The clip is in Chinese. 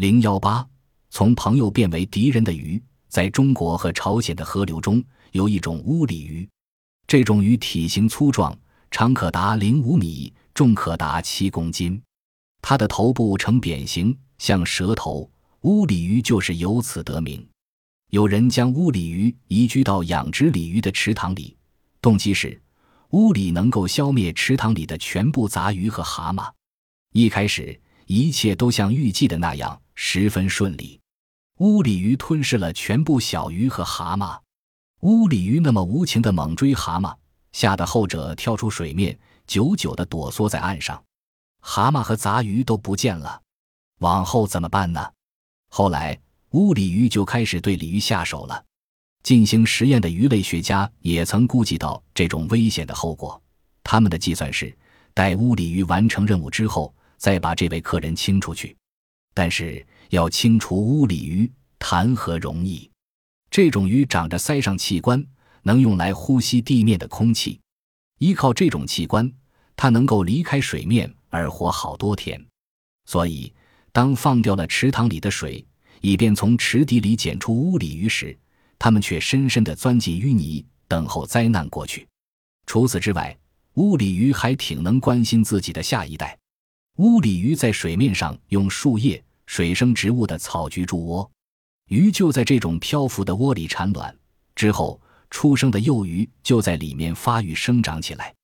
零幺八，从朋友变为敌人的鱼，在中国和朝鲜的河流中有一种乌鲤鱼，这种鱼体型粗壮，长可达零五米，重可达七公斤，它的头部呈扁形，像蛇头，乌鲤鱼就是由此得名。有人将乌鲤鱼移居到养殖鲤鱼的池塘里，动机是乌里能够消灭池塘里的全部杂鱼和蛤蟆。一开始，一切都像预计的那样十分顺利。乌鲤鱼吞噬了全部小鱼和蛤蟆。乌鲤鱼那么无情地猛追蛤蟆，吓得后者跳出水面，久久地躲缩在岸上。蛤蟆和杂鱼都不见了，往后怎么办呢？后来。乌鲤鱼就开始对鲤鱼下手了。进行实验的鱼类学家也曾估计到这种危险的后果。他们的计算是，待乌鲤鱼完成任务之后，再把这位客人清出去。但是要清除乌鲤鱼，谈何容易？这种鱼长着鳃上器官，能用来呼吸地面的空气。依靠这种器官，它能够离开水面而活好多天。所以，当放掉了池塘里的水，以便从池底里捡出乌鲤鱼时，他们却深深地钻进淤泥，等候灾难过去。除此之外，乌鲤鱼还挺能关心自己的下一代。乌鲤鱼在水面上用树叶、水生植物的草菊筑窝，鱼就在这种漂浮的窝里产卵，之后出生的幼鱼就在里面发育生长起来。